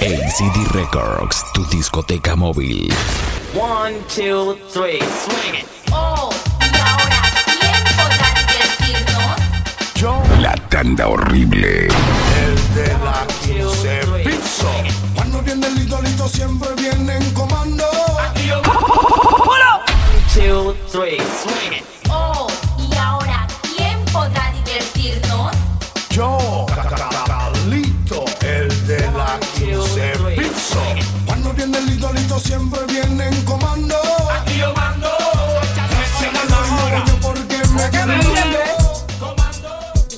ACD Records, tu discoteca móvil. One, two, three, swing it. Oh, y ahora, ¿quién podrá divertirnos? Yo, La tanda horrible. el de la Two, three, 15 piso. Cuando viene el idolito siempre viene en comando. One, two, three, swing it. El idolito siempre viene en comando. yo mando. Yo porque me quedo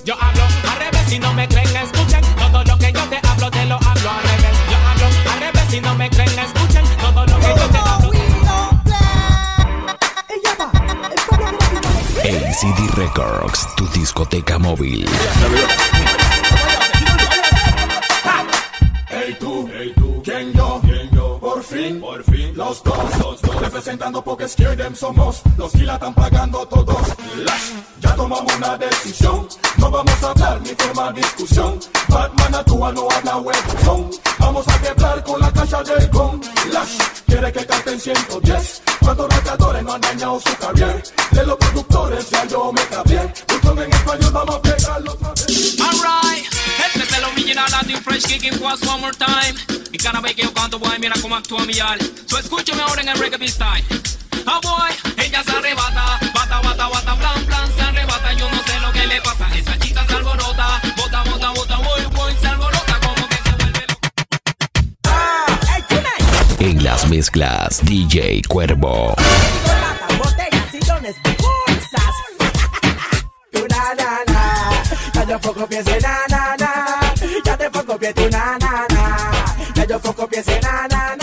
Yo hablo al revés si no me creen, escuchen todo lo que yo te hablo, te lo hablo al revés. Yo hablo al revés si no me creen, escuchen todo lo que yo te hablo. ACD Records, tu discoteca móvil. Porque scared them somos. Los que la están pagando todos. Lash, ya tomamos una decisión. No vamos a hablar ni formar discusión. Batman actúa, no habla webzone. Vamos a quebrar con la caja del con. Lash, quiere que canten 110. Cuántos radiadores no han dañado su carrera. De los productores ya yo me cambié. Buzón en español, vamos a pegarlo otra vez. Alright, este es el original Latin Fresh Kicking Was one more time. Y cada vez que yo canto, boy, mira cómo actúa mi al. So escúchame ahora en el reggae style. Boy, ella se arrebata, bata, bata, bata, plan, plan, se arrebata. Yo no sé lo que le pasa, esa chica se alborota, bota, bota, bota, boy, boy, se alborota, como que se vuelve loca. En las mezclas, DJ Cuervo. botellas, sillones, bolsas. Tu na na na, ya yo foco piense na na na, ya te foco pie tu na na na, ya yo foco piense na na na,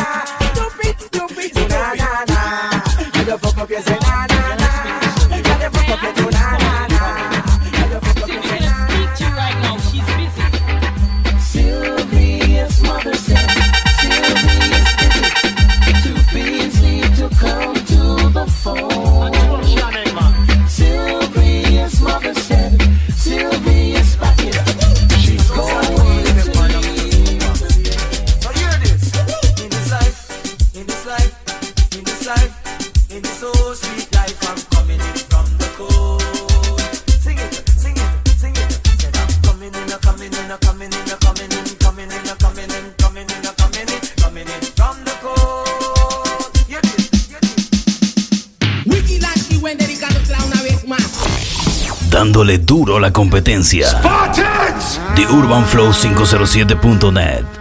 Dándole duro a la competencia. The Urban Flow 507.net.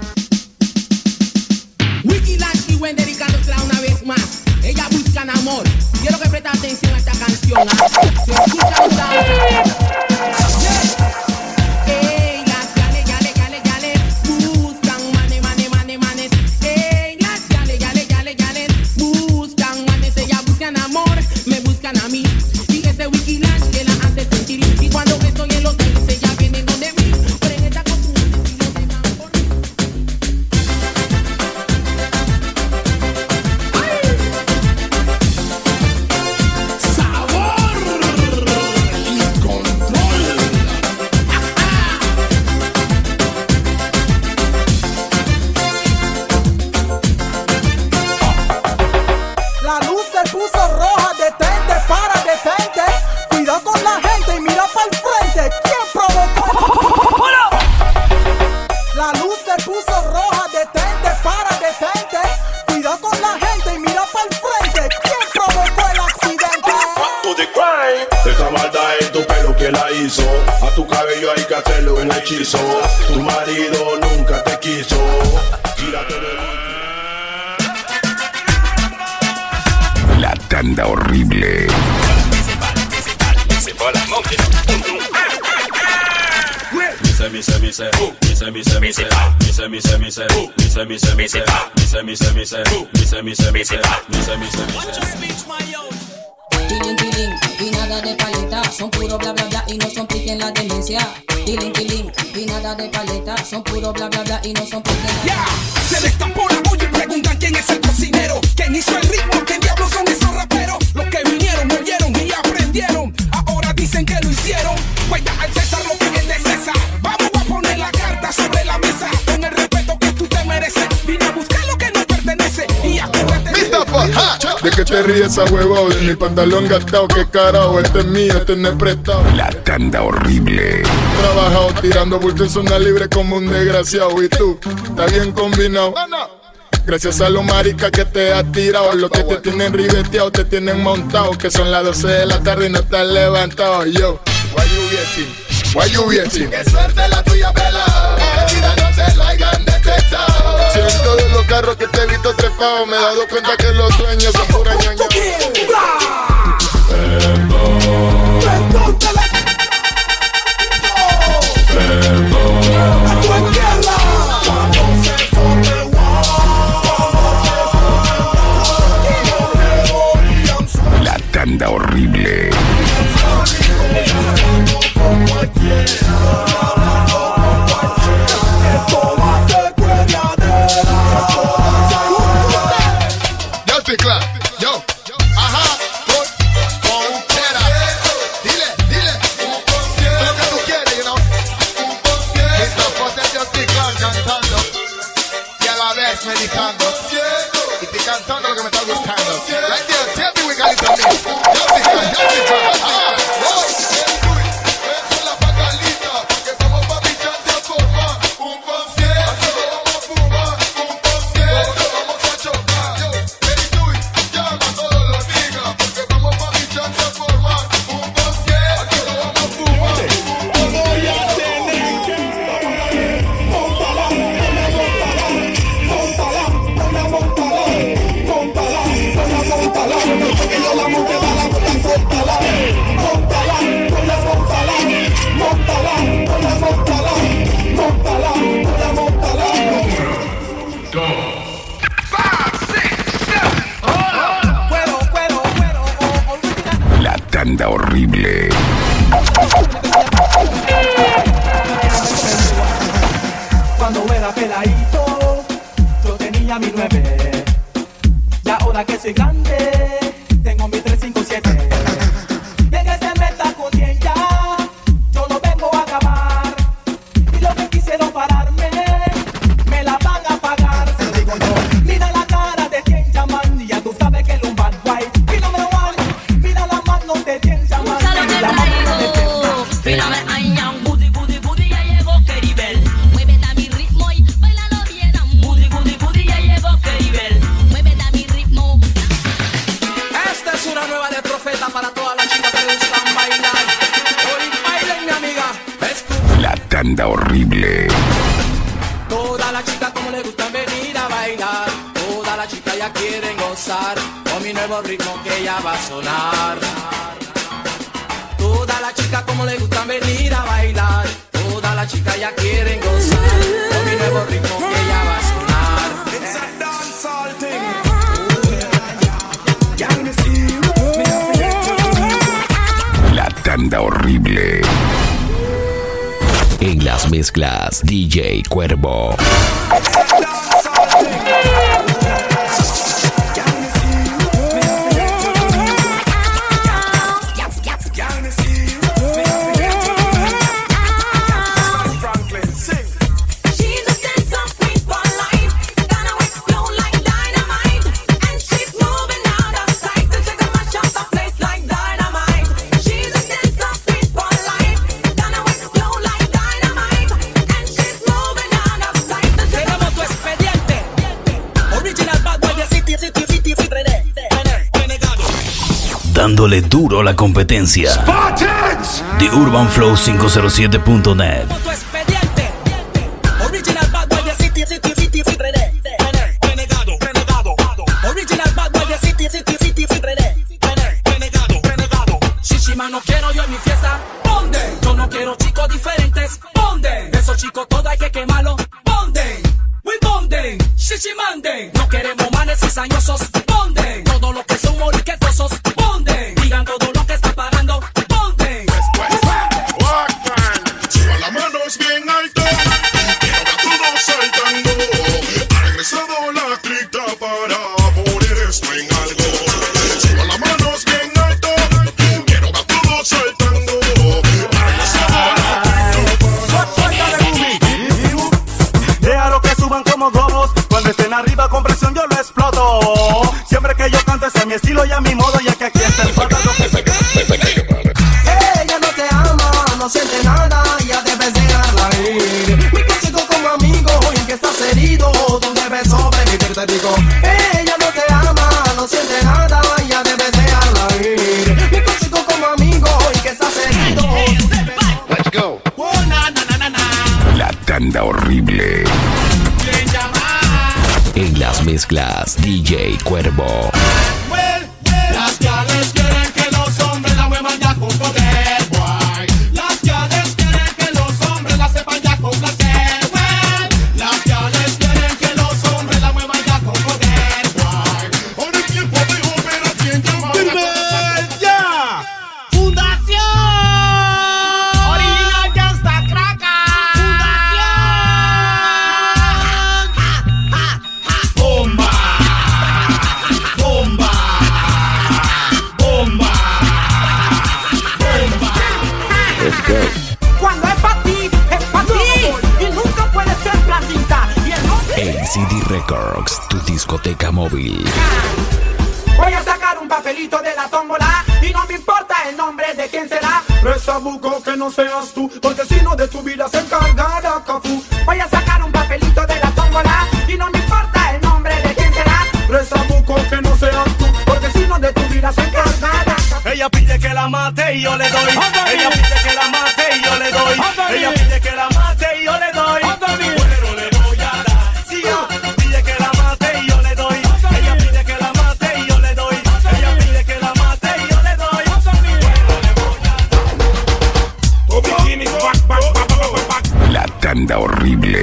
A tu cabello hay que hacerle un hechizo. Tu marido nunca te quiso. Tírate de La tanda horrible. Tiling, tiling, y nada de paleta, son puro bla bla bla y no son pique en la demencia. Tiling, tiling, y nada de paleta, son puro bla bla bla y no son pique en la Ya, se destapó la olla y preguntan quién es el cocinero. ¿Quién hizo el ritmo? ¿Quién diablos son esos raperos? Los que vinieron, oyeron y aprendieron. Ahora dicen que lo hicieron. Pues al César lo que de César. De que te ríes a huevo de mi pantalón gastado, que carajo, este es mío, este no es prestado. La tanda horrible. Trabajado tirando bulto en zona libre como un desgraciado. Y tú, está bien combinado. Gracias a los maricas que te has tirado, los que te tienen ribeteado, te tienen montado, que son las 12 de la tarde y no estás levantado. Yo, why you getting? Why you getting? Que suerte la tuya, vela. La vida no te laiga los carros que te he visto trepado. Me he dado cuenta que los sueños son pura ñaña. Toda la chica como le gustan venir a bailar. Toda la chica ya quieren gozar. Con mi nuevo ritmo que ya va a sonar. La tanda horrible. En las mezclas, DJ Cuervo. dándole duro a la competencia. The Urban Flow 507.net. No queremos manes cizañosos, ponden. Todo lo que son moriquetosos, ponden. Digan todo lo DJ Cuervo. que no seas tú, porque si no de tu vida se encargará Cafú. Voy a sacar un papelito de la tómbola y no me importa el nombre de quién será. Resabuco que no seas tú, porque si no de tu vida se encargará Ella pide que la mate y yo le doy. Ella pide que la mate y yo le doy. Ella pide que la mate horrible.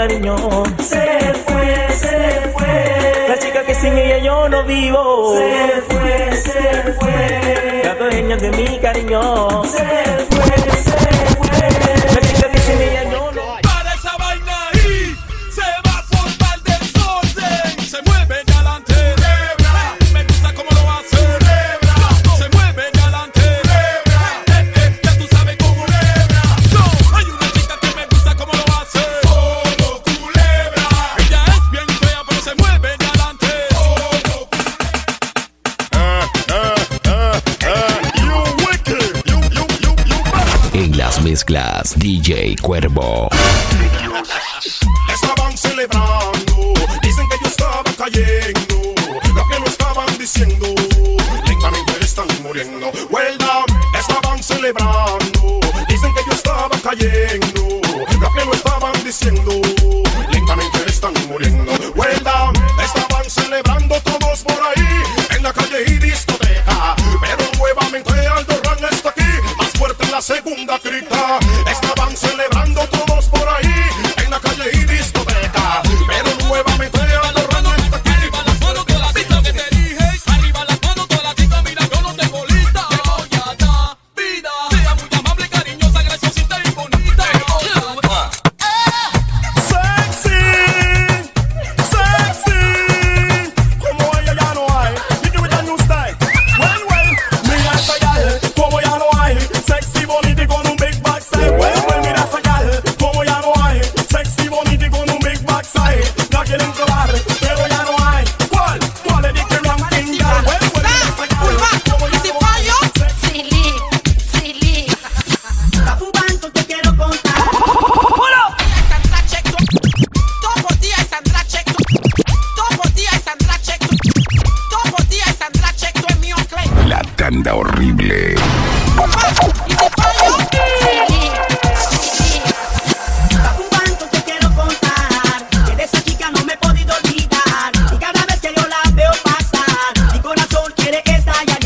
Se fue, se fue. La chica que sin ella yo no vivo. Se fue, se fue. La dueña de mi cariño. Se fue. mezclas DJ Cuervo. Estaban celebrando, dicen que yo estaba cayendo, lo que no estaban diciendo, lentamente están muriendo. Well done. estaban celebrando, dicen que yo estaba cayendo, lo que no estaban diciendo, lentamente están muriendo. Well done. estaban celebrando todos por ahí.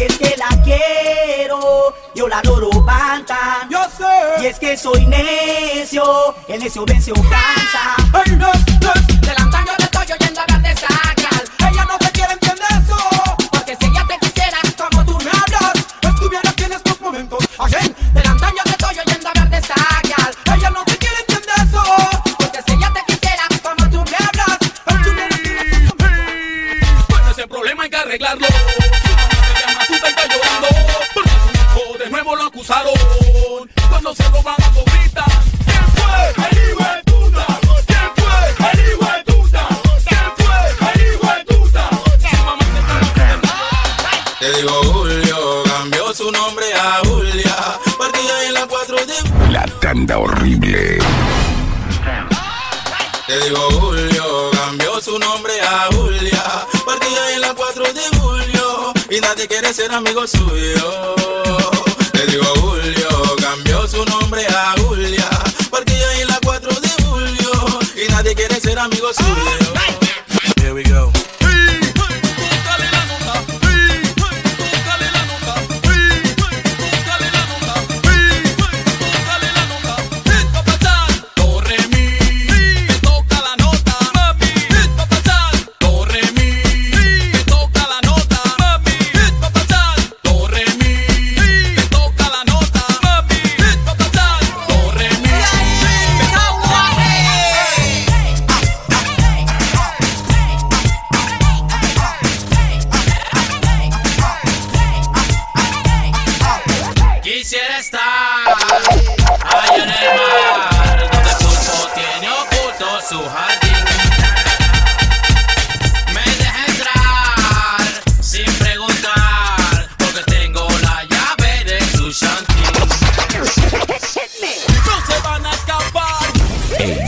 es que la quiero, yo la adoro banta. Yo sé. Y es que soy necio, el necio vence o cansa. No, no. del estoy oyendo Horrible. Te digo Julio, cambió su nombre a Julia. Partida en la 4 de julio y nadie quiere ser amigo suyo. Te digo Julio, cambió su nombre a Julia. Partida en la 4 de julio y nadie quiere ser amigo suyo.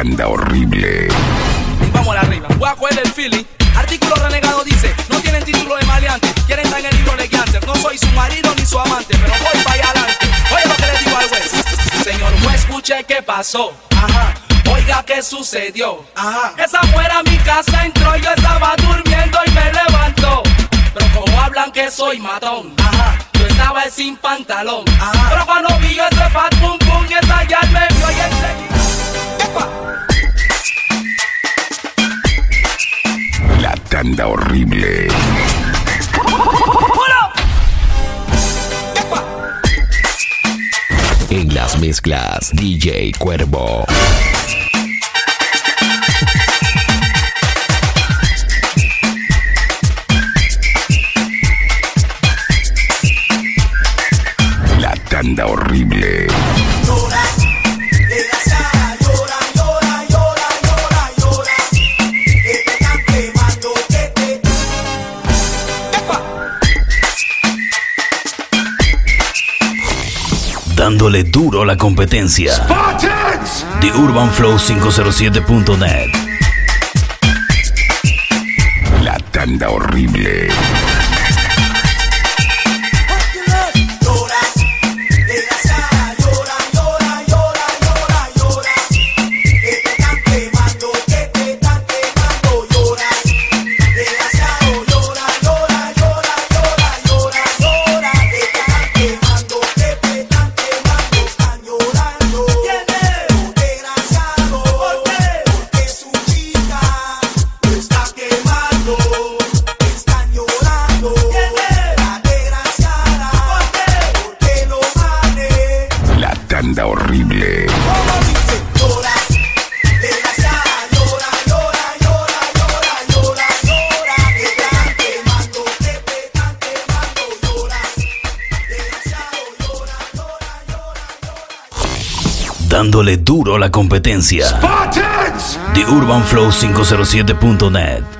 Tanda horrible. Vamos a la arriba. Voy a coger el feeling. Artículo renegado dice: No tienen título de maleante. Quieren estar en el libro de Gangster. No soy su marido ni su amante, pero voy para allá adelante. Oye lo que le digo al juez. Señor juez, escuche qué pasó. Ajá. Oiga qué sucedió. Ajá. Esa fuera a mi casa entró y yo estaba durmiendo y me levantó. Pero como hablan que soy matón. Ajá. Yo estaba sin pantalón. Ajá. Pero cuando vi yo ese tanda horrible. En las mezclas, DJ Cuervo. La tanda horrible. La competencia. The Urban Flow 507.net. La tanda horrible. La competencia. The Urban Flow 507.net.